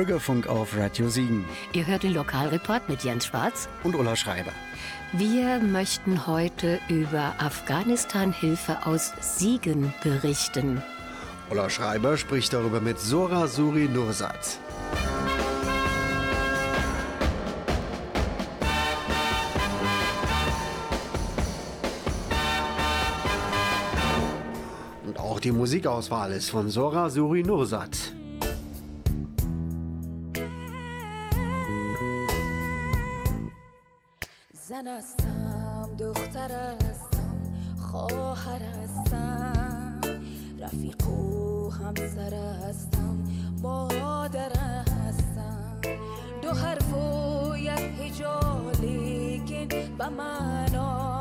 Bürgerfunk auf Radio Siegen. Ihr hört den Lokalreport mit Jens Schwarz und Ulla Schreiber. Wir möchten heute über Afghanistan-Hilfe aus Siegen berichten. Ulla Schreiber spricht darüber mit Sora Suri Nursat. Und auch die Musikauswahl ist von Sora Suri Nursat. زن هستم دختر هستم خواهر هستم رفیق و همسر هستم مادر هستم. دو حرف و یک هجا لیکن به معنا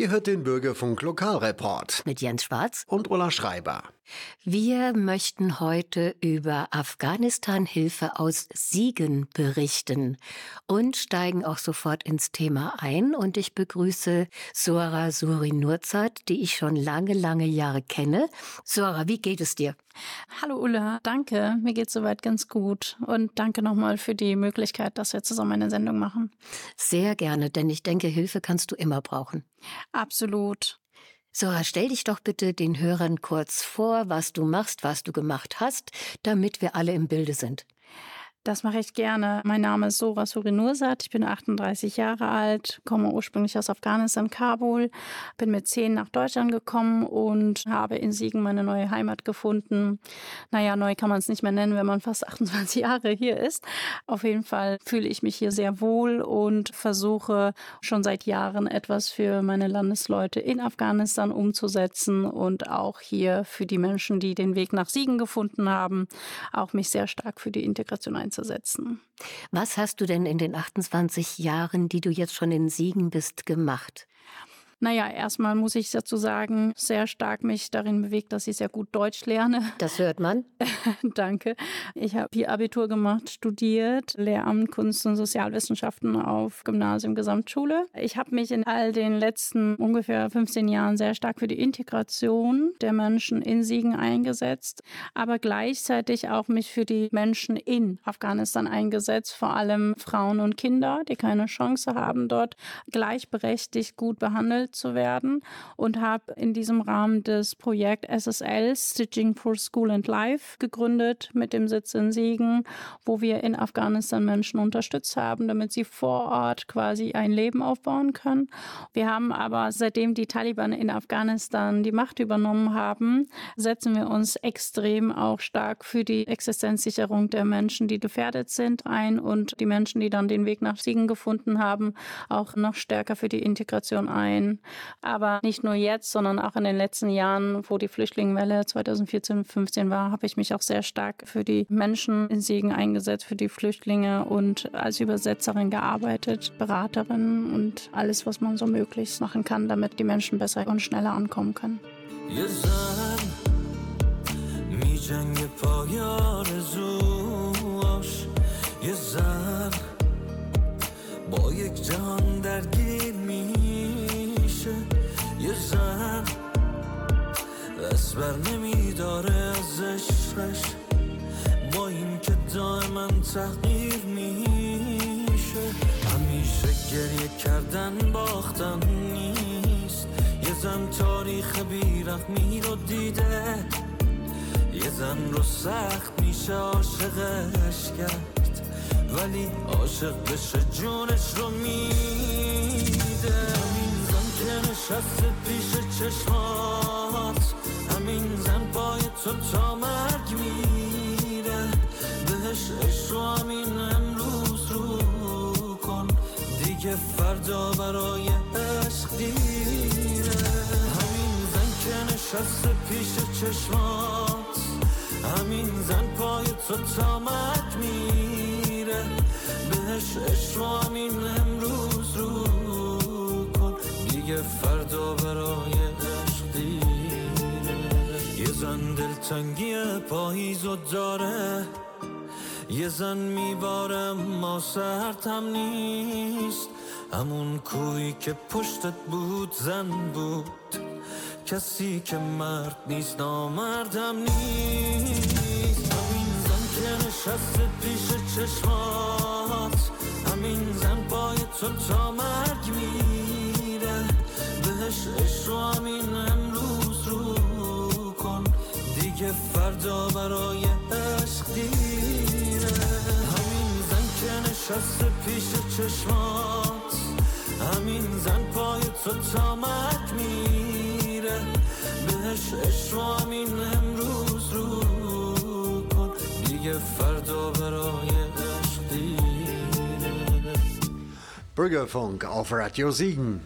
Ihr hört den Bürgerfunk Lokalreport Mit Jens Schwarz. und Ulla Schreiber. Wir möchten heute über Afghanistan-Hilfe aus Siegen berichten und steigen auch sofort ins Thema ein. Und ich begrüße Sora Suri Nurzat, die ich schon lange, lange Jahre kenne. Sora, wie geht es dir? Hallo Ulla, danke. Mir geht's soweit ganz gut. Und danke nochmal für die Möglichkeit, dass wir zusammen eine Sendung machen. Sehr gerne, denn ich denke, Hilfe kannst du immer brauchen. Absolut. Sora, stell dich doch bitte den Hörern kurz vor, was du machst, was du gemacht hast, damit wir alle im Bilde sind. Das mache ich gerne. Mein Name ist Sora Surinursat. Ich bin 38 Jahre alt, komme ursprünglich aus Afghanistan, Kabul, bin mit zehn nach Deutschland gekommen und habe in Siegen meine neue Heimat gefunden. Naja, neu kann man es nicht mehr nennen, wenn man fast 28 Jahre hier ist. Auf jeden Fall fühle ich mich hier sehr wohl und versuche schon seit Jahren etwas für meine Landesleute in Afghanistan umzusetzen und auch hier für die Menschen, die den Weg nach Siegen gefunden haben, auch mich sehr stark für die Integration einzusetzen. Was hast du denn in den 28 Jahren, die du jetzt schon in Siegen bist, gemacht? Naja, erstmal muss ich dazu sagen, sehr stark mich darin bewegt, dass ich sehr gut Deutsch lerne. Das hört man. Danke. Ich habe hier Abitur gemacht, studiert, Lehramt Kunst und Sozialwissenschaften auf Gymnasium Gesamtschule. Ich habe mich in all den letzten ungefähr 15 Jahren sehr stark für die Integration der Menschen in Siegen eingesetzt, aber gleichzeitig auch mich für die Menschen in Afghanistan eingesetzt, vor allem Frauen und Kinder, die keine Chance haben, dort gleichberechtigt gut behandelt zu werden und habe in diesem Rahmen das Projekt SSL Stitching for School and Life gegründet mit dem Sitz in Siegen, wo wir in Afghanistan Menschen unterstützt haben, damit sie vor Ort quasi ein Leben aufbauen können. Wir haben aber seitdem die Taliban in Afghanistan die Macht übernommen haben, setzen wir uns extrem auch stark für die Existenzsicherung der Menschen, die gefährdet sind, ein und die Menschen, die dann den Weg nach Siegen gefunden haben, auch noch stärker für die Integration ein. Aber nicht nur jetzt, sondern auch in den letzten Jahren, wo die Flüchtlingswelle 2014, 15 war, habe ich mich auch sehr stark für die Menschen in Siegen eingesetzt, für die Flüchtlinge und als Übersetzerin gearbeitet, Beraterin und alles, was man so möglichst machen kann, damit die Menschen besser und schneller ankommen können. یه زن می جنگ پای آرزوهاش یه زن با یک جهان درگیر دست بر نمیداره از عشقش. با این که دائما تغییر میشه. همیشه گریه کردن باختن نیست. یه زن تاریخ بیرحمی رو دیده. یه زن رو سخت میشه عاشقش کرد. ولی عاشق بشه جونش رو میده. همین زن که نشسته پیش چشمات. همین زن پای تو تا مرگ میره. بهش عشق همین امروز رو کن. دیگه فردا برای عشق دیره. همین زن که نشسته پیش چشمات. همین زن پای تو تا مرگ میره. بهش عشق همین امروز رو کن. دیگه فردا برای زن دلتنگی پاییزو داره یه زن میباره ما سرتم نیست. همون کوی که پشتت بود زن بود. کسی که مرد نیست نامردم نیست. همین زن که نشسته پیش چشمات همین زن پای تو تا مرگ میره. بهش عشق همین کن دیگه فردا برای عشق دیره. همین زن که نشسته پیش چشمات همین زن پای تو تا مرگ میره. بهش عشق همین امروز رو کن. دیگه فردا برای عشق دیره. Bürgerfunk auf Radio Siegen.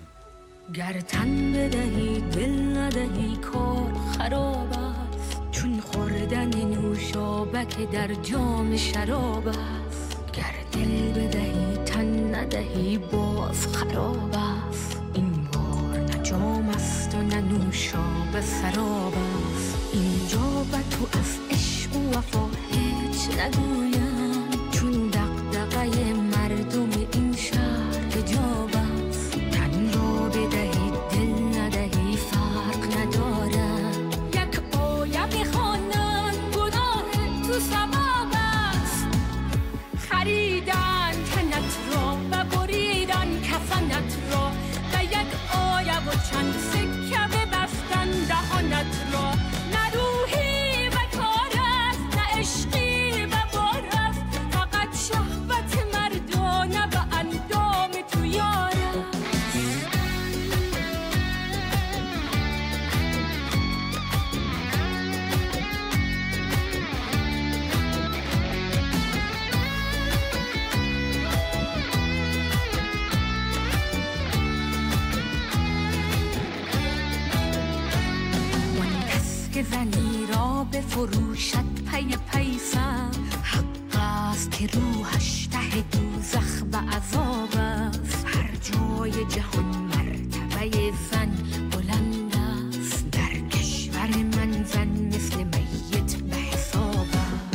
گر تن بدهی دل ندهی کار خراب نوشابک در جام شراب است. گر دل بدهی تن ندهی باز خراب است. این بار نه جام است و نه نوشابه سراب است. اینجا به تو از عشق و وفا هیچ نگویم. چون دقدقه است که روحش ته دوزخ و عذاب است. هر جای جهان مرتبه زن بلند است. در کشور من زن مثل میت به حساب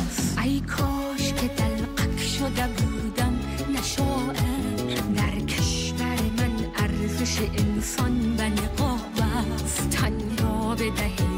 است. ای کاش که دلقک شده بودم نشاعر در کشور من ارزش انسان به نقاب است. تن را بدهی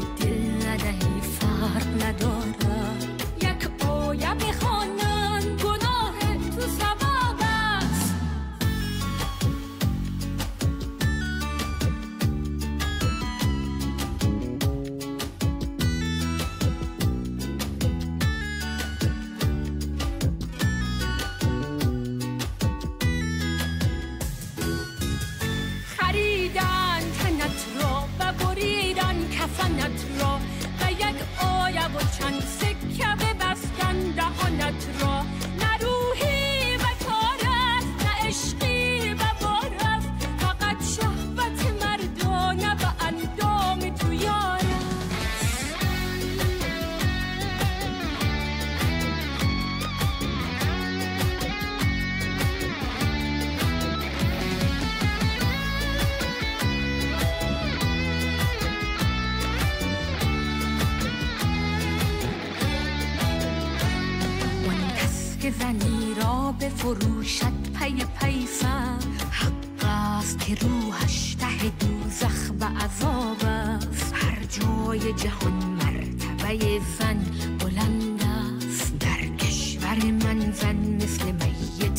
جهان مرتبه زن بلند است. در کشور من زن مثل میت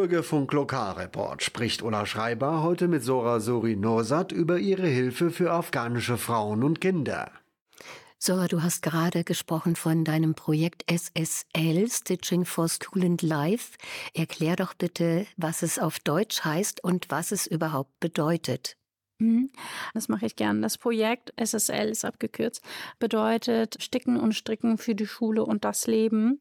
Bürgerfunk Lokalreport spricht Ulla Schreiber heute mit Sora Suri Nursat über ihre Hilfe für afghanische Frauen und Kinder. Sora, du hast gerade gesprochen von deinem Projekt SSL, Stitching for School and Life. Erklär doch bitte, was es auf Deutsch heißt und was es überhaupt bedeutet. Mhm. Das mache ich gern. Das Projekt SSL ist abgekürzt, bedeutet Sticken und Stricken für die Schule und das Leben.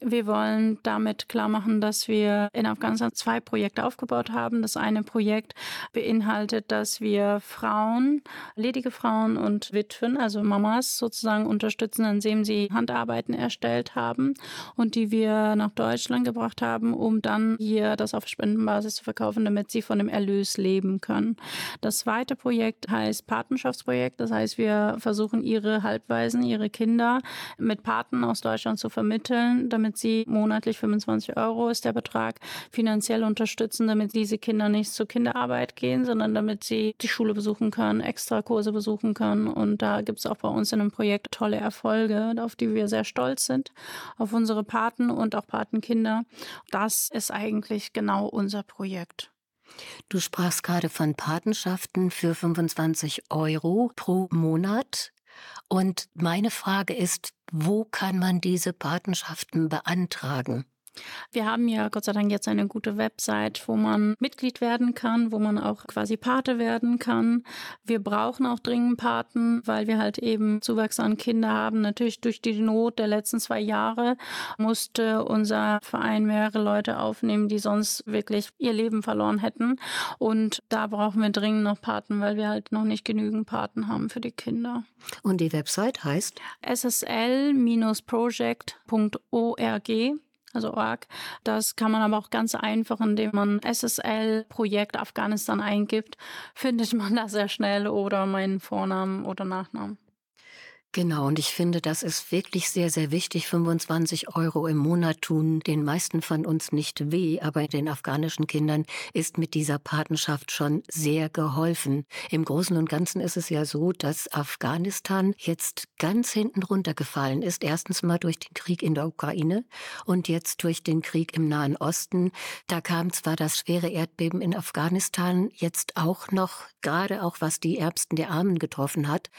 Wir wollen damit klar machen, dass wir in Afghanistan zwei Projekte aufgebaut haben. Das eine Projekt beinhaltet, dass wir Frauen, ledige Frauen und Witwen, also Mamas sozusagen unterstützen, indem sie Handarbeiten erstellt haben und die wir nach Deutschland gebracht haben, um dann hier das auf Spendenbasis zu verkaufen, damit sie von dem Erlös leben können. Das zweite Projekt heißt Patenschaftsprojekt. Das heißt, wir versuchen ihre Halbwaisen, ihre Kinder mit Paten aus Deutschland zu vermitteln, damit sie monatlich 25 Euro ist der Betrag finanziell unterstützen, damit diese Kinder nicht zur Kinderarbeit gehen, sondern damit sie die Schule besuchen können, extra Kurse besuchen können. Und da gibt es auch bei uns in einem Projekt tolle Erfolge, auf die wir sehr stolz sind, auf unsere Paten und auch Patenkinder. Das ist eigentlich genau unser Projekt. Du sprachst gerade von Patenschaften für 25 Euro pro Monat. Und meine Frage ist, wo kann man diese Patenschaften beantragen? Wir haben ja Gott sei Dank jetzt eine gute Website, wo man Mitglied werden kann, wo man auch quasi Pate werden kann. Wir brauchen auch dringend Paten, weil wir halt eben Zuwachs an Kinder haben. Natürlich durch die Not der letzten zwei Jahre musste unser Verein mehrere Leute aufnehmen, die sonst wirklich ihr Leben verloren hätten. Und da brauchen wir dringend noch Paten, weil wir halt noch nicht genügend Paten haben für die Kinder. Und die Website heißt? ssl-project.org also org. Das kann man aber auch ganz einfach, indem man SSL Projekt Afghanistan eingibt, findet man da sehr schnell oder meinen Vornamen oder Nachnamen. Genau, und ich finde, das ist wirklich sehr, sehr wichtig. 25 Euro im Monat tun den meisten von uns nicht weh, aber den afghanischen Kindern ist mit dieser Patenschaft schon sehr geholfen. Im Großen und Ganzen ist es ja so, dass Afghanistan jetzt ganz hinten runtergefallen ist. Erstens mal durch den Krieg in der Ukraine und jetzt durch den Krieg im Nahen Osten. Da kam zwar das schwere Erdbeben in Afghanistan jetzt auch noch, gerade auch was die Ärmsten der Armen getroffen hat,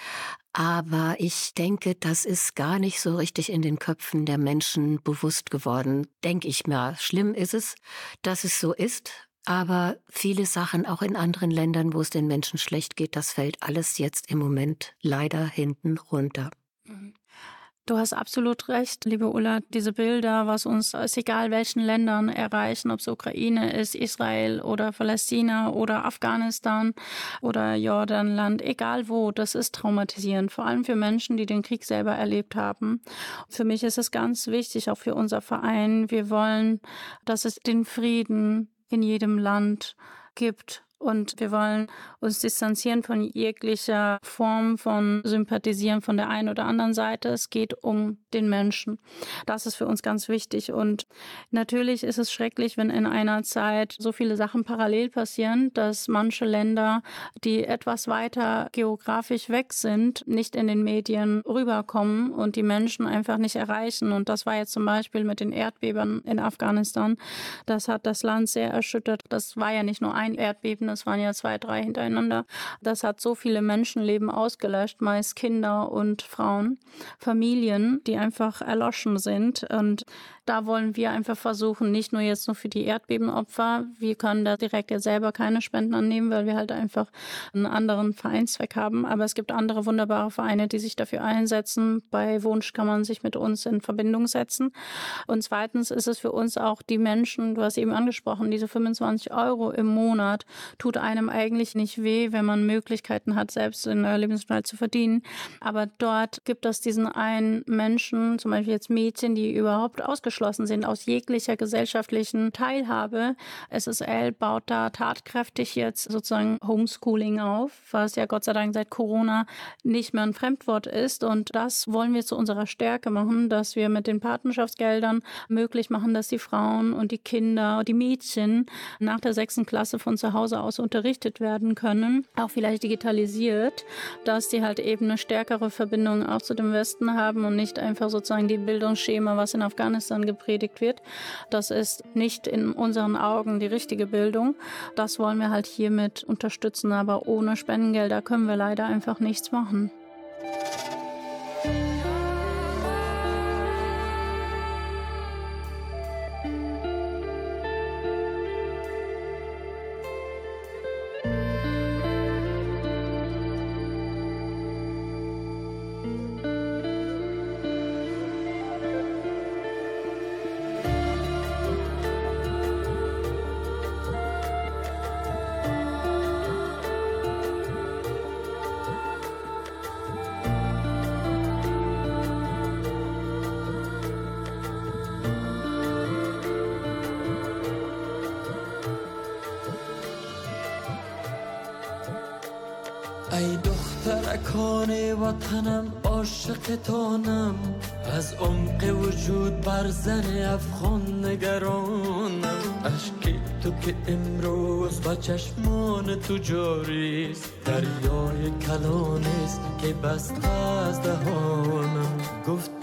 aber ich denke, das ist gar nicht so richtig in den Köpfen der Menschen bewusst geworden, denke ich mir. Schlimm ist es, dass es so ist, aber viele Sachen auch in anderen Ländern, wo es den Menschen schlecht geht, das fällt alles jetzt im Moment leider hinten runter. Du hast absolut recht, liebe Ulla. Diese Bilder, was uns aus egal welchen Ländern erreichen, ob es Ukraine ist, Israel oder Palästina oder Afghanistan oder Jordanland, egal wo, das ist traumatisierend. Vor allem für Menschen, die den Krieg selber erlebt haben. Für mich ist es ganz wichtig, auch für unser Verein. Wir wollen, dass es den Frieden in jedem Land gibt und wir wollen uns distanzieren von jeglicher Form von Sympathisieren von der einen oder anderen Seite. Es geht um den Menschen. Das ist für uns ganz wichtig. Und natürlich ist es schrecklich, wenn in einer Zeit so viele Sachen parallel passieren, dass manche Länder, die etwas weiter geografisch weg sind, nicht in den Medien rüberkommen und die Menschen einfach nicht erreichen. Und das war jetzt zum Beispiel mit den Erdbeben in Afghanistan. Das hat das Land sehr erschüttert. Das war ja nicht nur ein Erdbeben, es waren ja zwei, drei hintereinander. Das hat so viele Menschenleben ausgelöscht, meist Kinder und Frauen, Familien, die einfach erloschen sind. Und da wollen wir einfach versuchen, nicht nur jetzt nur für die Erdbebenopfer, wir können da direkt jetzt selber keine Spenden annehmen, weil wir halt einfach einen anderen Vereinszweck haben. Aber es gibt andere wunderbare Vereine, die sich dafür einsetzen. Bei Wunsch kann man sich mit uns in Verbindung setzen. Und zweitens ist es für uns auch die Menschen, du hast eben angesprochen, diese 25 Euro im Monat tut einem eigentlich nicht weh, wenn man Möglichkeiten hat, selbst in der Lebensmittel zu verdienen. Aber dort gibt es diesen einen Menschen, zum Beispiel jetzt Mädchen, die überhaupt ausgeschlossen ausgeschlossen sind aus jeglicher gesellschaftlichen Teilhabe. SSL baut da tatkräftig jetzt sozusagen Homeschooling auf, was ja Gott sei Dank seit Corona nicht mehr ein Fremdwort ist. Und das wollen wir zu unserer Stärke machen, dass wir mit den Patenschaftsgeldern möglich machen, dass die Frauen und die Kinder, die Mädchen nach der sechsten Klasse von zu Hause aus unterrichtet werden können, auch vielleicht digitalisiert, dass die halt eben eine stärkere Verbindung auch zu dem Westen haben und nicht einfach sozusagen die Bildungsschema, was in Afghanistan Kindern gepredigt wird. Das ist nicht in unseren Augen die richtige Bildung. Das wollen wir halt hiermit unterstützen, aber ohne Spendengelder können wir leider einfach nichts machen. وجود بر زن افغان نگرانم اشکی تو که امروز با چشمان تو جاریست دریای کلانیست که بست از دهانم وطن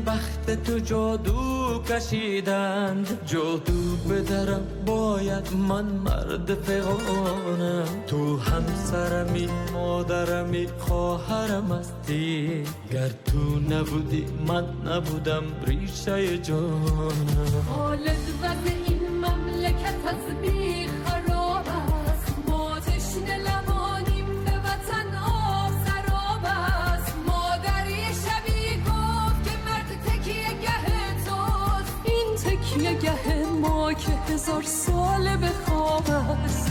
بخت تو جادو کشیدند. جادو بدرم باید من مرد فقانم تو همسرمی مادرمی خواهرم هستی. گر تو نبودی من نبودم ریشه جانم. خالد وز این مملکت هزار سال به خواب است.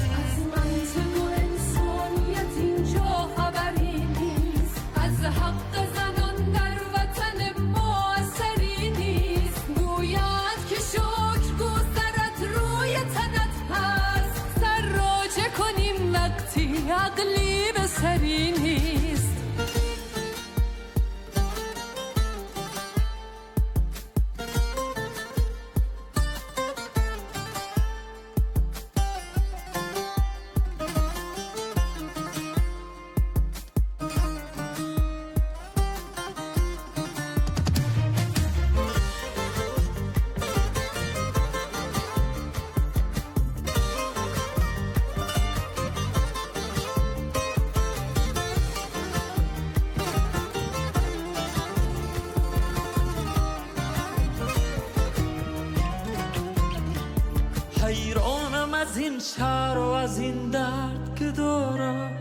که دارم.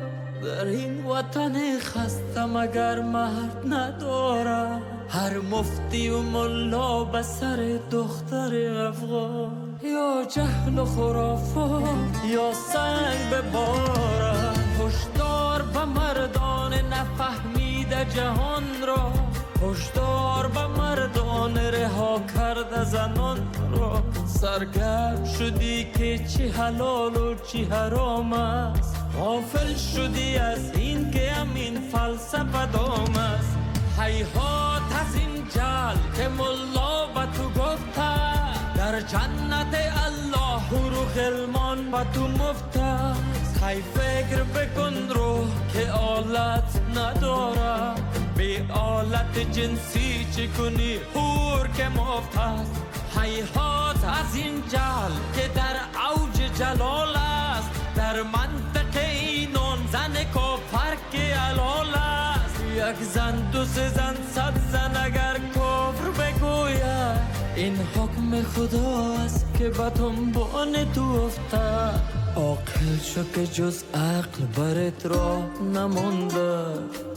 در این وطن خستم اگر مرد ندارم. هر مفتی و ملا به سر دختر افغان. یا جهل و خرافات یا سنگ به بارم هشدار به مردان نفهمیده جهان را. هشدار به مردان رها کرده زنان را. سرگرم شدی که چی حلال و چی حرام است. غافل شدی از این که همین فلسفه دام است. حیحات از این جل که ملا به تو گفته. در جنت الله رو غلمان به تو است هی فکر بکن رو که آلت نداره به آلت جنسی چی کنی؟ هور که مفت است حیحات از این جل که در اوج جلال است. در منطقه اینون زن کافر که علال است. یک زن دو سه زن صد زن اگر کفر بگوید. این حکم خدا است که به دنبان تو افتد عاقل شو که جز عقل برت راه نمانده.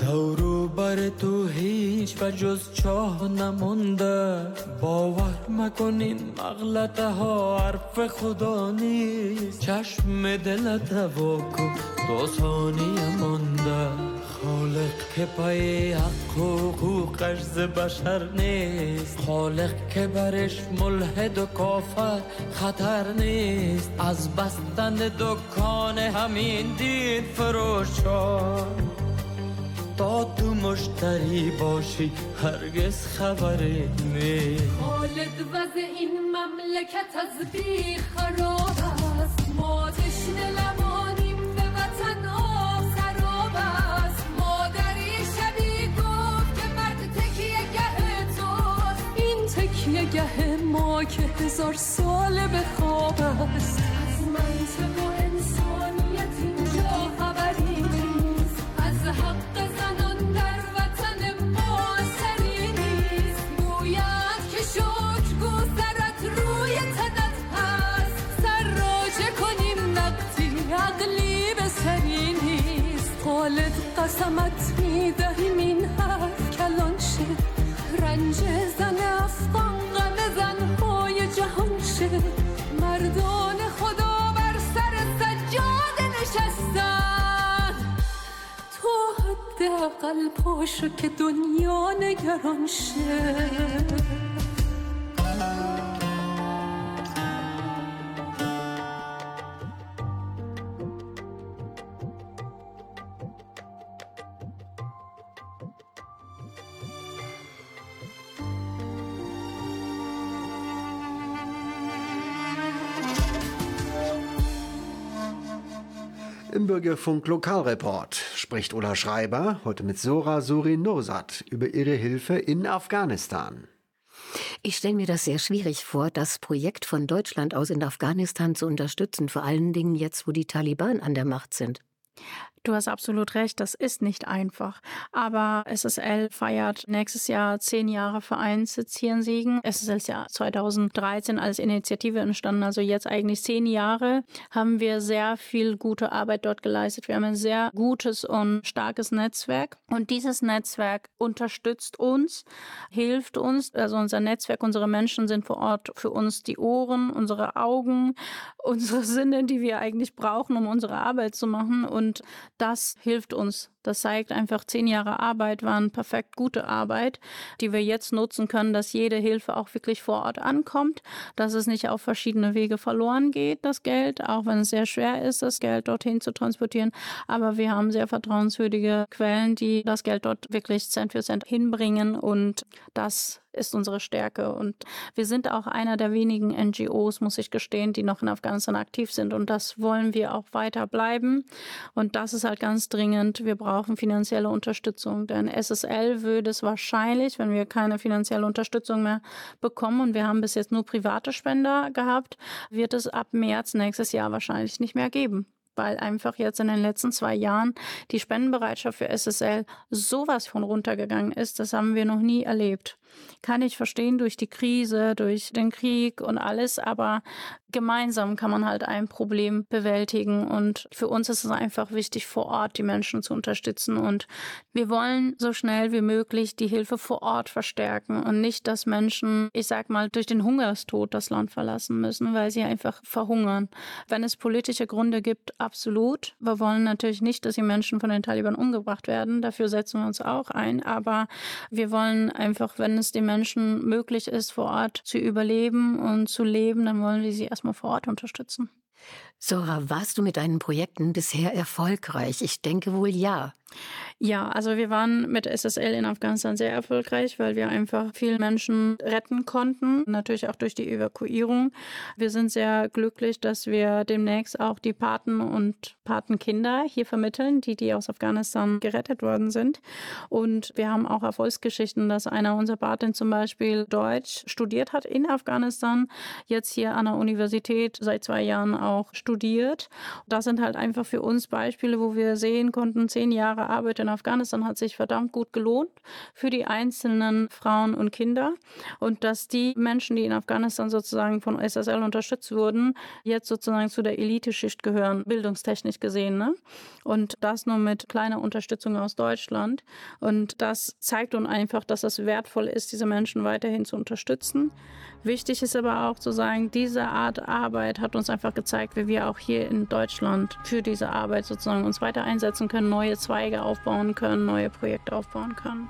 دورو بر تو هیچ و جز چاه نمانده. باور مکنین مغلطه ها حرف خدا نیست. چشم دلت هوا کن دو ثانیه خالق که پای حق و حقوقش ز بشر نیست. خالق که برش ملحد و کافر خطر نیست. از بستن دکان همین دین فروشان تا تو مشتری باشی هرگز خبری نیست. خالد وز این مملکت از بی خراب تکیه گه ما که هزار سال به خواب است. از منطق و انسانیت اینجا خبری نیست. از حق زنان در وطن ما اثری نیست. گوید که شکر گو سرت روی تنت هست. سر راجع کنیم وقتی عقلی به سری نیست. خالد قسمت می‌دهیم این حرف کلان شه رنج مردان خدا بر سر سجاده نشستن. تو حداقل پاشو که دنیا نگران شه. Bürgerfunk Lokalreport spricht Ulla Schreiber heute mit Sora Suri Nosat über ihre Hilfe in Afghanistan. Ich stelle mir das sehr schwierig vor, das Projekt von Deutschland aus in Afghanistan zu unterstützen, vor allen Dingen jetzt, wo die Taliban an der Macht sind. Du hast absolut recht, das ist nicht einfach. Aber SSL feiert nächstes Jahr zehn Jahre Vereinssitz hier in Siegen. SSL ist ja 2013 als Initiative entstanden, also jetzt eigentlich zehn Jahre haben wir sehr viel gute Arbeit dort geleistet. Wir haben ein sehr gutes und starkes Netzwerk und dieses Netzwerk unterstützt uns, hilft uns. Also unser Netzwerk, unsere Menschen sind vor Ort für uns die Ohren, unsere Augen, unsere Sinne, die wir eigentlich brauchen, um unsere Arbeit zu machen und das hilft uns. Das zeigt einfach, zehn Jahre Arbeit waren perfekt gute Arbeit, die wir jetzt nutzen können, dass jede Hilfe auch wirklich vor Ort ankommt, dass es nicht auf verschiedene Wege verloren geht, das Geld, auch wenn es sehr schwer ist, das Geld dorthin zu transportieren. Aber wir haben sehr vertrauenswürdige Quellen, die das Geld dort wirklich Cent für Cent hinbringen und das ist unsere Stärke. Und wir sind auch einer der wenigen NGOs, muss ich gestehen, die noch in Afghanistan aktiv sind. Und das wollen wir auch weiter bleiben. Und das ist halt ganz dringend. Wir brauchen finanzielle Unterstützung. Denn SSL würde es wahrscheinlich, wenn wir keine finanzielle Unterstützung mehr bekommen, und wir haben bis jetzt nur private Spender gehabt, wird es ab März nächstes Jahr wahrscheinlich nicht mehr geben weil einfach jetzt in den letzten zwei Jahren die Spendenbereitschaft für SSL sowas von runtergegangen ist. Das haben wir noch nie erlebt. Kann ich verstehen durch die Krise, durch den Krieg und alles, aber gemeinsam kann man halt ein Problem bewältigen und für uns ist es einfach wichtig, vor Ort die Menschen zu unterstützen und wir wollen so schnell wie möglich die Hilfe vor Ort verstärken und nicht, dass Menschen, ich sag mal, durch den Hungerstod das Land verlassen müssen, weil sie einfach verhungern. Wenn es politische Gründe gibt, absolut. Wir wollen natürlich nicht, dass die Menschen von den Taliban umgebracht werden. Dafür setzen wir uns auch ein. Aber wir wollen einfach, wenn es den Menschen möglich ist, vor Ort zu überleben und zu leben, dann wollen wir sie erstmal vor Ort unterstützen. Sora, warst du mit deinen Projekten bisher erfolgreich? Ich denke wohl ja. Ja, also wir waren mit SSL in Afghanistan sehr erfolgreich, weil wir einfach viele Menschen retten konnten, natürlich auch durch die Evakuierung. Wir sind sehr glücklich, dass wir demnächst auch die Paten und Patenkinder hier vermitteln, die die aus Afghanistan gerettet worden sind. Und wir haben auch Erfolgsgeschichten, dass einer unserer Paten zum Beispiel Deutsch studiert hat in Afghanistan, jetzt hier an der Universität seit zwei Jahren auch studiert. Das sind halt einfach für uns Beispiele, wo wir sehen konnten, zehn Jahre Arbeit in Afghanistan hat sich verdammt gut gelohnt für die einzelnen Frauen und Kinder. Und dass die Menschen, die in Afghanistan sozusagen von SSL unterstützt wurden, jetzt sozusagen zu der Eliteschicht gehören, bildungstechnisch gesehen. Ne? Und das nur mit kleiner Unterstützung aus Deutschland. Und das zeigt uns einfach, dass es wertvoll ist, diese Menschen weiterhin zu unterstützen. Wichtig ist aber auch zu sagen, diese Art Arbeit hat uns einfach gezeigt, wie wir auch hier in Deutschland für diese Arbeit sozusagen uns weiter einsetzen können, neue Zweige aufbauen können, neue Projekte aufbauen können.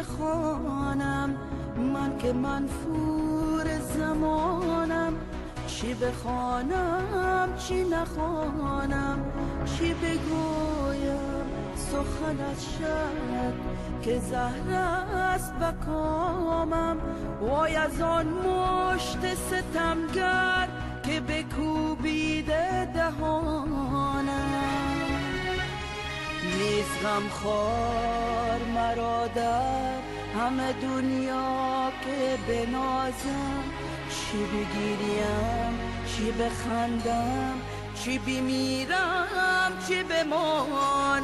بخوانم؟ من که منفور زمانم چی بخوانم؟ چی نخوانم؟ چی بگویم؟ سخنت شد که زهر است بکامم وای از آن مشت ستمگر که بکوبیده دهانم نیز غم خور مرا در همه دنیا که بنازم چی بگیریم چی بخندم چی بمیرم چی بمانم.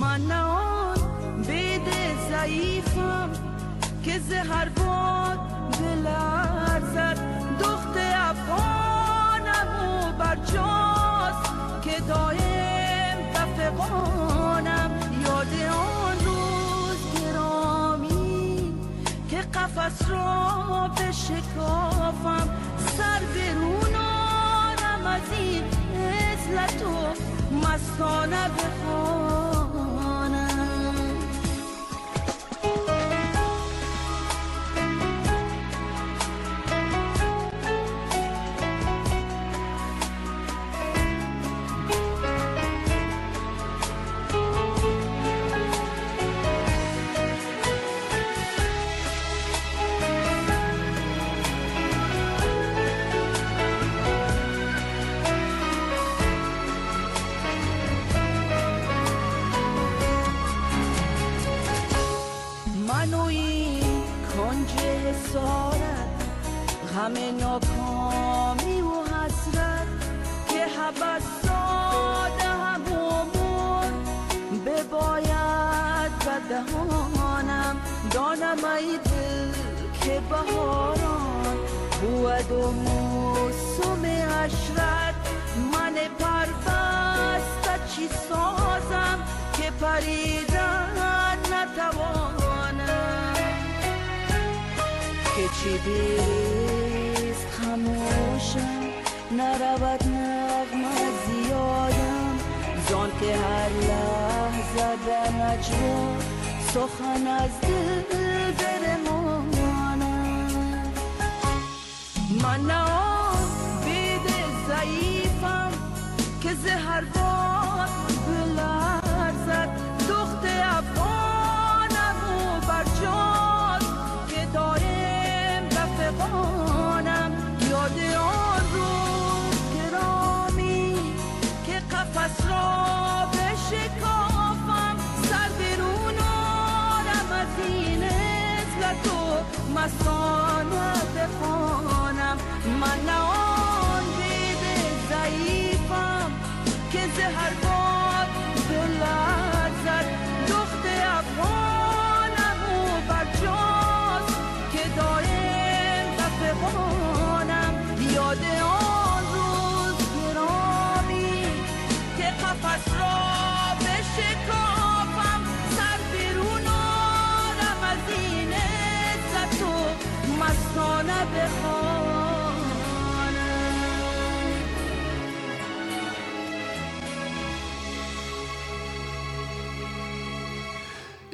من آن بید ضعیفم که زهر باد بلرزد دخت افغانم و نتوانم یاد آن روز گرامی که قفص را به شکافم. سر برون آرم از این ازلت و مستانه بخوام من نه بید ضعیفم که زهر بار بلرزد دخت افغانم و برجاز که دایم رفقانم یاد آن روز گرامی که قفص را به شکافم. سر برون آرم از این و مسانه بخوانم من نه آن دید ضعیفم که زهر باد بلرزد دخت افغانم و برجاز که دایم رفقانم یاد آن روز گرامی که قفص را به شکافم. سر بیرون آرم از این عزت و مستانه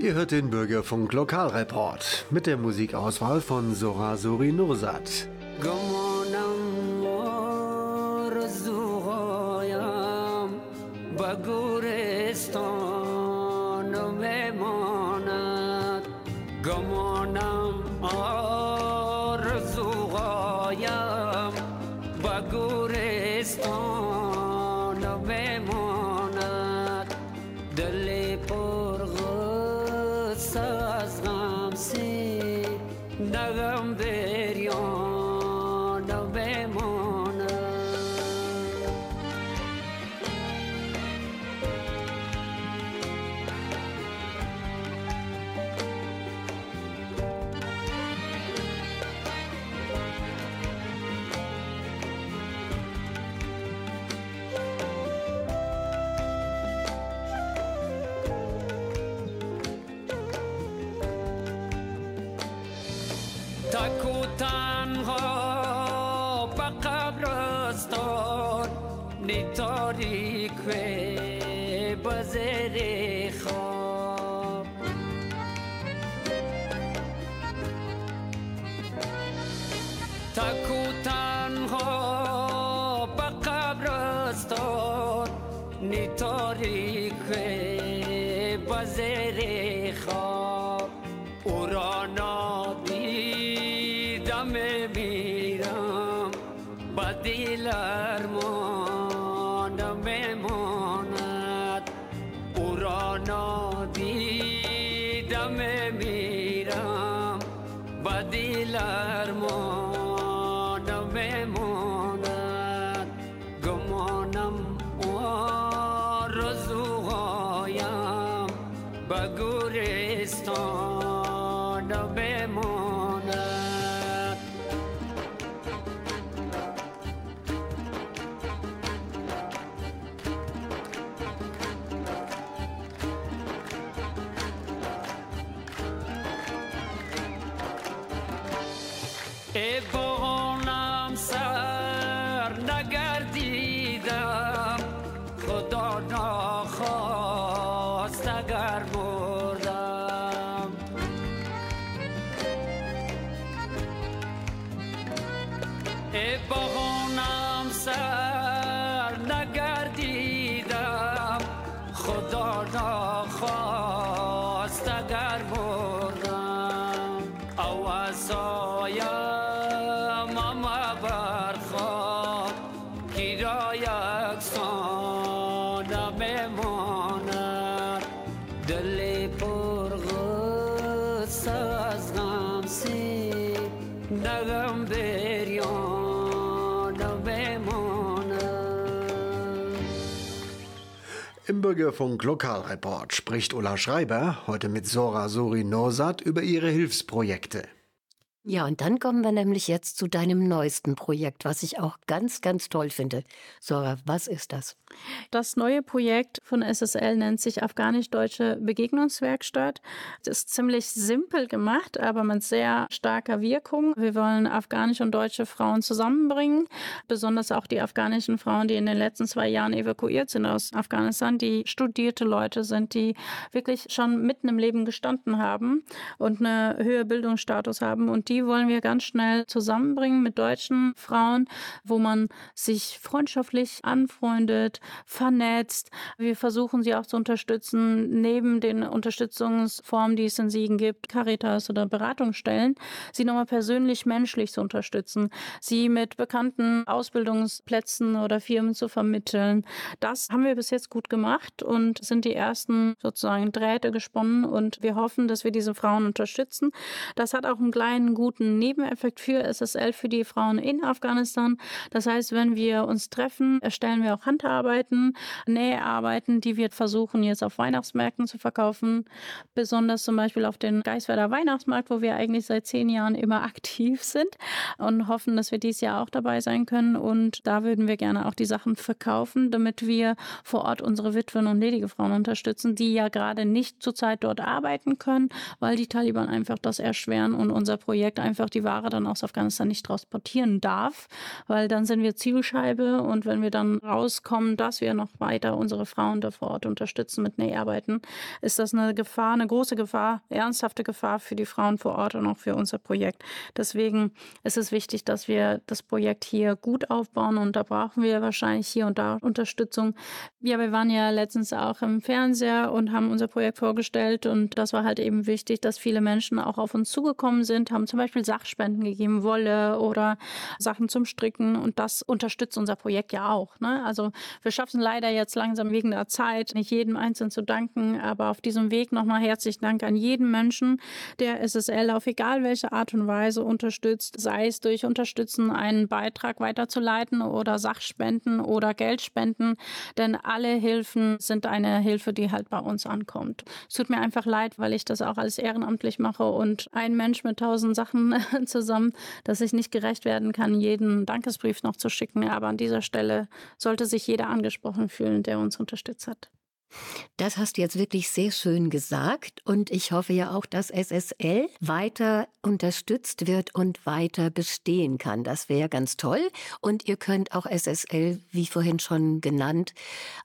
Ihr hört den Bürgerfunk Lokalreport mit der Musikauswahl von Sora Suri Nursat. گمانم آرزوهایم Et bon. Im Bürgerfunk Lokalreport spricht Ulla Schreiber heute mit Sora Suri Nosat über ihre Hilfsprojekte. Ja, und dann kommen wir nämlich jetzt zu deinem neuesten Projekt, was ich auch ganz, ganz toll finde. Sora, was ist das? Das neue Projekt von SSL nennt sich Afghanisch-Deutsche Begegnungswerkstatt. Das ist ziemlich simpel gemacht, aber mit sehr starker Wirkung. Wir wollen afghanische und deutsche Frauen zusammenbringen, besonders auch die afghanischen Frauen, die in den letzten zwei Jahren evakuiert sind aus Afghanistan, die studierte Leute sind, die wirklich schon mitten im Leben gestanden haben und eine höhere Bildungsstatus haben und die wollen wir ganz schnell zusammenbringen mit deutschen Frauen, wo man sich freundschaftlich anfreundet, vernetzt. Wir versuchen sie auch zu unterstützen, neben den Unterstützungsformen, die es in Siegen gibt, Caritas oder Beratungsstellen, sie nochmal persönlich menschlich zu unterstützen, sie mit bekannten Ausbildungsplätzen oder Firmen zu vermitteln. Das haben wir bis jetzt gut gemacht und sind die ersten sozusagen Drähte gesponnen und wir hoffen, dass wir diese Frauen unterstützen. Das hat auch einen kleinen guten Nebeneffekt für SSL, für die Frauen in Afghanistan. Das heißt, wenn wir uns treffen, erstellen wir auch Handarbeiten, Näharbeiten, die wir versuchen jetzt auf Weihnachtsmärkten zu verkaufen. Besonders zum Beispiel auf den Geiswerder Weihnachtsmarkt, wo wir eigentlich seit zehn Jahren immer aktiv sind und hoffen, dass wir dieses Jahr auch dabei sein können. Und da würden wir gerne auch die Sachen verkaufen, damit wir vor Ort unsere Witwen und ledige Frauen unterstützen, die ja gerade nicht zurzeit dort arbeiten können, weil die Taliban einfach das erschweren und unser Projekt Projekt einfach die Ware dann aus Afghanistan nicht transportieren darf, weil dann sind wir Zielscheibe und wenn wir dann rauskommen, dass wir noch weiter unsere Frauen da vor Ort unterstützen mit Näharbeiten, ist das eine Gefahr, eine große Gefahr, ernsthafte Gefahr für die Frauen vor Ort und auch für unser Projekt. Deswegen ist es wichtig, dass wir das Projekt hier gut aufbauen und da brauchen wir wahrscheinlich hier und da Unterstützung. Ja, wir waren ja letztens auch im Fernseher und haben unser Projekt vorgestellt und das war halt eben wichtig, dass viele Menschen auch auf uns zugekommen sind, haben zum Beispiel Sachspenden gegeben, Wolle oder Sachen zum Stricken. Und das unterstützt unser Projekt ja auch. Ne? Also wir schaffen leider jetzt langsam wegen der Zeit, nicht jedem einzeln zu danken. Aber auf diesem Weg nochmal herzlichen Dank an jeden Menschen, der SSL auf egal welche Art und Weise unterstützt, sei es durch Unterstützen, einen Beitrag weiterzuleiten oder Sachspenden oder Geldspenden. Denn alle Hilfen sind eine Hilfe, die halt bei uns ankommt. Es tut mir einfach leid, weil ich das auch alles ehrenamtlich mache und ein Mensch mit tausend Sachen Sachen zusammen, dass ich nicht gerecht werden kann, jeden Dankesbrief noch zu schicken. Aber an dieser Stelle sollte sich jeder angesprochen fühlen, der uns unterstützt hat. Das hast du jetzt wirklich sehr schön gesagt und ich hoffe ja auch, dass SSL weiter unterstützt wird und weiter bestehen kann. Das wäre ganz toll und ihr könnt auch SSL, wie vorhin schon genannt,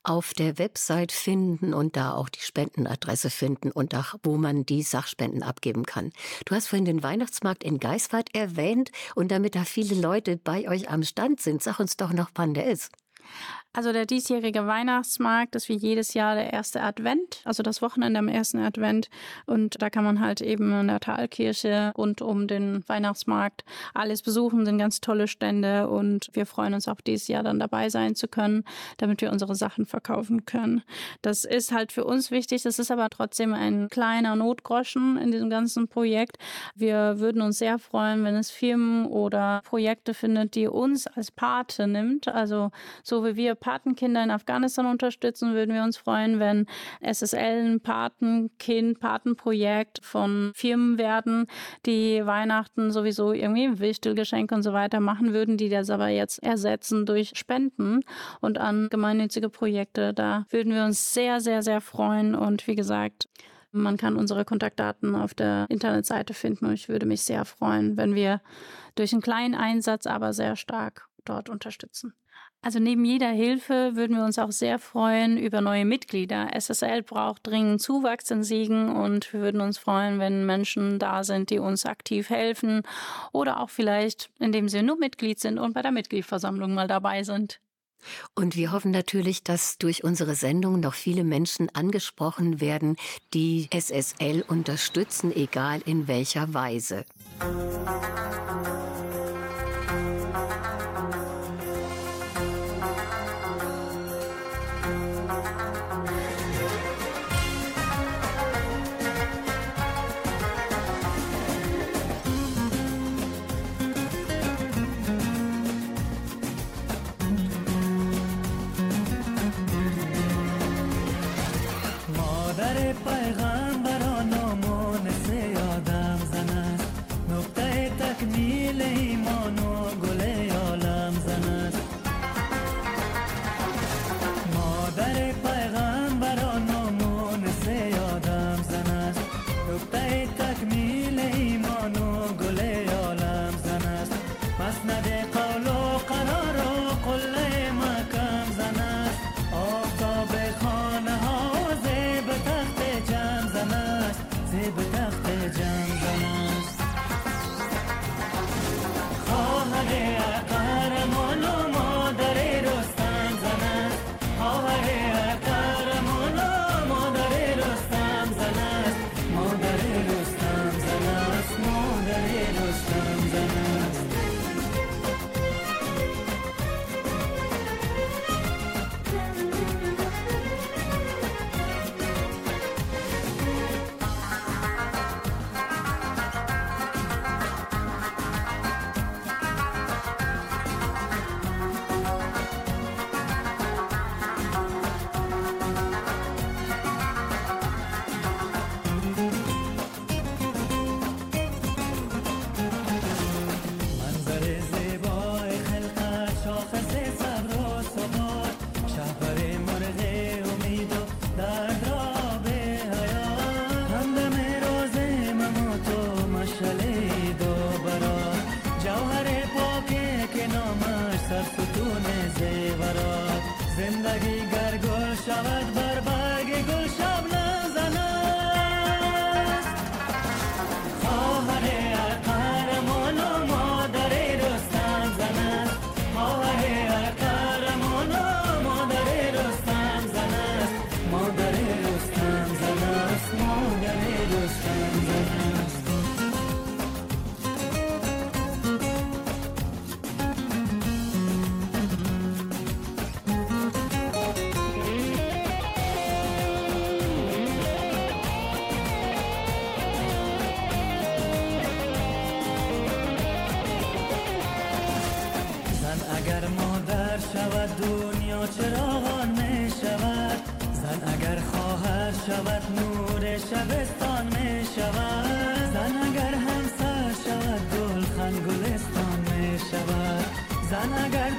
auf der Website finden und da auch die Spendenadresse finden und auch, wo man die Sachspenden abgeben kann. Du hast vorhin den Weihnachtsmarkt in Geiswart erwähnt und damit da viele Leute bei euch am Stand sind, sag uns doch noch, wann der ist. Also der diesjährige Weihnachtsmarkt ist wie jedes Jahr der erste Advent, also das Wochenende am ersten Advent. Und da kann man halt eben in der Talkirche rund um den Weihnachtsmarkt alles besuchen, sind ganz tolle Stände und wir freuen uns auch dieses Jahr dann dabei sein zu können, damit wir unsere Sachen verkaufen können. Das ist halt für uns wichtig, das ist aber trotzdem ein kleiner Notgroschen in diesem ganzen Projekt. Wir würden uns sehr freuen, wenn es Firmen oder Projekte findet, die uns als Pate nimmt, also so wie wir Patenkinder in Afghanistan unterstützen, würden wir uns freuen, wenn SSL ein Patenkind, Patenprojekt von Firmen werden, die Weihnachten sowieso irgendwie Wichtelgeschenke und so weiter machen würden, die das aber jetzt ersetzen durch Spenden und an gemeinnützige Projekte. Da würden wir uns sehr, sehr, sehr freuen. Und wie gesagt, Man kann unsere Kontaktdaten auf der Internetseite finden und ich würde mich sehr freuen, wenn wir durch einen kleinen Einsatz aber sehr stark dort unterstützen. Also neben jeder Hilfe würden wir uns auch sehr freuen über neue Mitglieder. SSL braucht dringend Zuwachs in Siegen und wir würden uns freuen, wenn Menschen da sind, die uns aktiv helfen oder auch vielleicht, indem sie nur Mitglied sind und bei der Mitgliedversammlung mal dabei sind. Und wir hoffen natürlich, dass durch unsere Sendung noch viele Menschen angesprochen werden, die SSL unterstützen, egal in welcher Weise. じゃんかな Shalom. شود دنیا چراغان می شود زن اگر خواهر شود نور شبستان می شود زن اگر همسر شود گلخن گلستان می شود زن اگر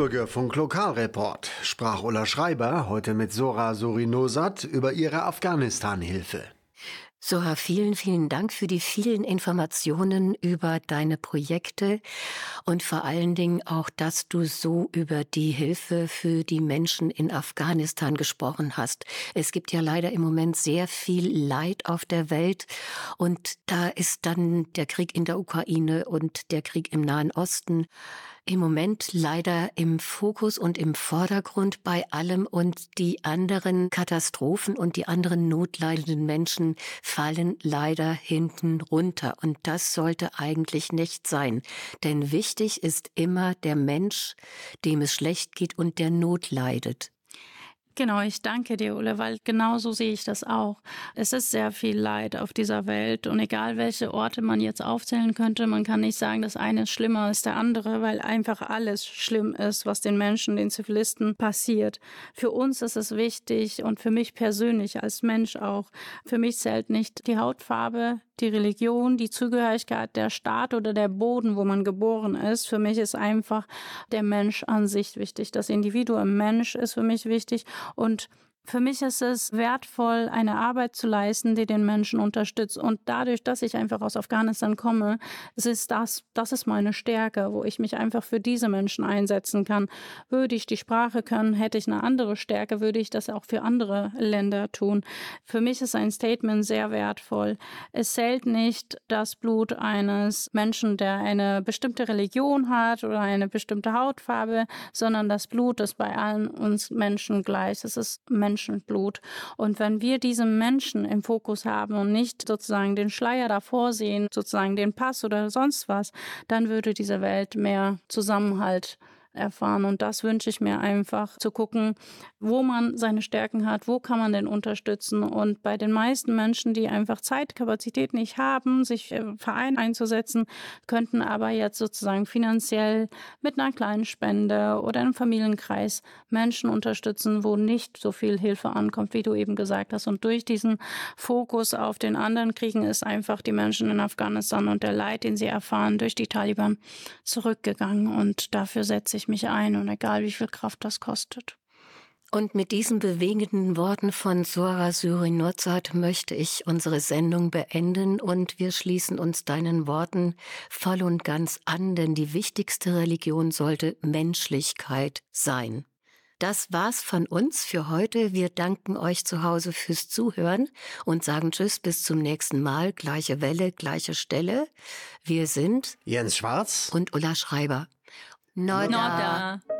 Bürgerfunk Lokalreport sprach Ulla Schreiber heute mit Sora Surinosat über ihre Afghanistan-Hilfe. Sora, vielen, vielen Dank für die vielen Informationen über deine Projekte und vor allen Dingen auch, dass du so über die Hilfe für die Menschen in Afghanistan gesprochen hast. Es gibt ja leider im Moment sehr viel Leid auf der Welt und da ist dann der Krieg in der Ukraine und der Krieg im Nahen Osten im Moment leider im Fokus und im Vordergrund bei allem und die anderen Katastrophen und die anderen notleidenden Menschen fallen leider hinten runter. Und das sollte eigentlich nicht sein. Denn wichtig ist immer der Mensch, dem es schlecht geht und der Not leidet. Genau, ich danke dir, Ulle, weil genau so sehe ich das auch. Es ist sehr viel Leid auf dieser Welt und egal welche Orte man jetzt aufzählen könnte, man kann nicht sagen, das eine ist schlimmer als der andere, weil einfach alles schlimm ist, was den Menschen, den Zivilisten passiert. Für uns ist es wichtig und für mich persönlich als Mensch auch. Für mich zählt nicht die Hautfarbe, die Religion, die Zugehörigkeit, der Staat oder der Boden, wo man geboren ist. Für mich ist einfach der Mensch an sich wichtig. Das Individuum Mensch ist für mich wichtig und für mich ist es wertvoll, eine Arbeit zu leisten, die den Menschen unterstützt. Und dadurch, dass ich einfach aus Afghanistan komme, ist das, das ist meine Stärke, wo ich mich einfach für diese Menschen einsetzen kann. Würde ich die Sprache können, hätte ich eine andere Stärke, würde ich das auch für andere Länder tun. Für mich ist ein Statement sehr wertvoll. Es zählt nicht das Blut eines Menschen, der eine bestimmte Religion hat oder eine bestimmte Hautfarbe, sondern das Blut ist bei allen uns Menschen gleich. Es ist Menschenblut. Und wenn wir diese Menschen im Fokus haben und nicht sozusagen den Schleier davor sehen, sozusagen den Pass oder sonst was, dann würde diese Welt mehr Zusammenhalt erfahren. Und das wünsche ich mir einfach zu gucken, wo man seine Stärken hat, wo kann man denn unterstützen. Und bei den meisten Menschen, die einfach Zeit, Kapazität nicht haben, sich im Verein einzusetzen, könnten aber jetzt sozusagen finanziell mit einer kleinen Spende oder einem Familienkreis Menschen unterstützen, wo nicht so viel Hilfe ankommt, wie du eben gesagt hast. Und durch diesen Fokus auf den anderen Kriegen ist einfach die Menschen in Afghanistan und der Leid, den sie erfahren, durch die Taliban zurückgegangen. Und dafür setze ich mich ein und egal wie viel Kraft das kostet. Und mit diesen bewegenden Worten von Sora Syrinurzat möchte ich unsere Sendung beenden und wir schließen uns deinen Worten voll und ganz an, denn die wichtigste Religion sollte Menschlichkeit sein. Das war's von uns für heute. Wir danken euch zu Hause fürs Zuhören und sagen Tschüss bis zum nächsten Mal. Gleiche Welle, gleiche Stelle. Wir sind Jens Schwarz und Ulla Schreiber. Nada. Nada.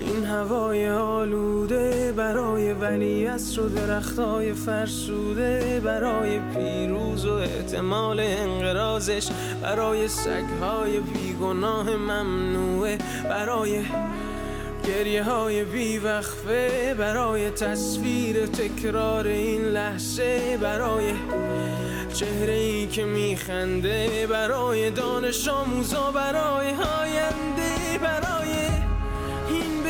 این هوای آلوده برای ولی و درختای فرسوده برای پیروز و احتمال انقرازش برای سگهای بیگناه ممنوعه برای گریه های بیوقفه برای تصویر تکرار این لحظه برای چهره ای که میخنده برای دانش آموزا برای آینده برای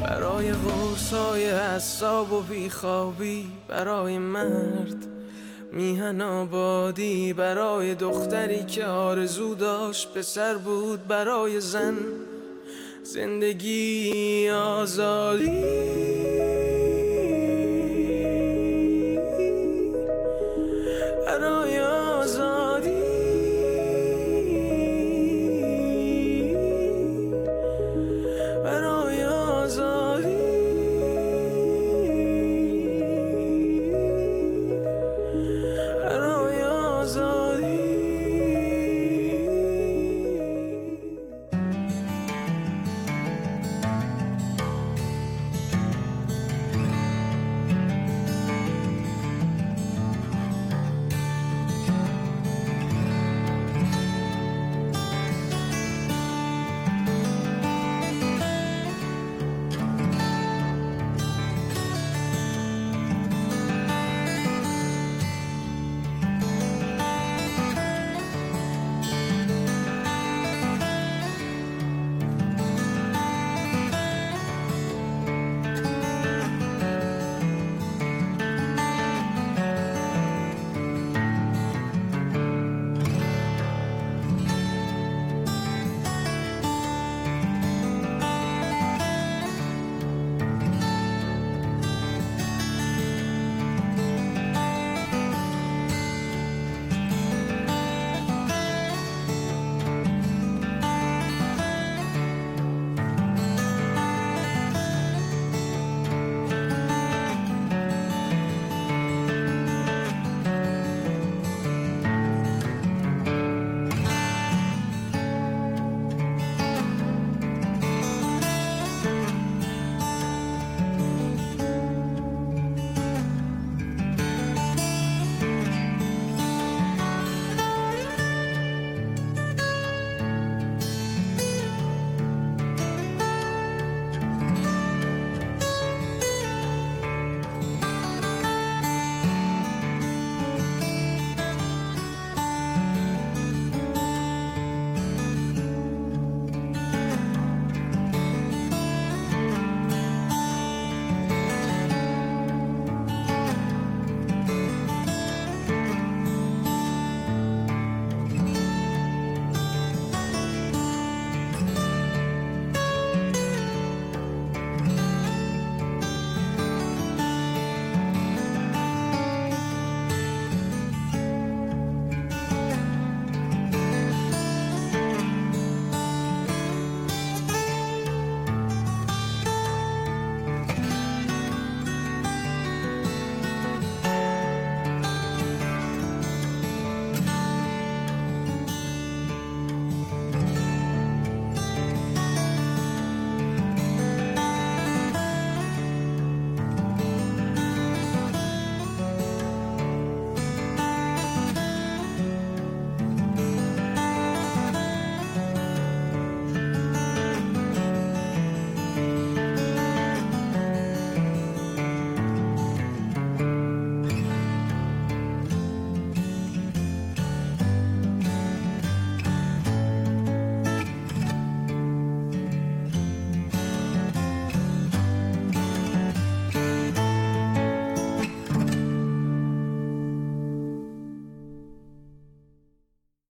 برای غرصای حساب و بیخوابی برای مرد میهن آبادی برای دختری که آرزو داشت پسر بود برای زن زندگی آزادی.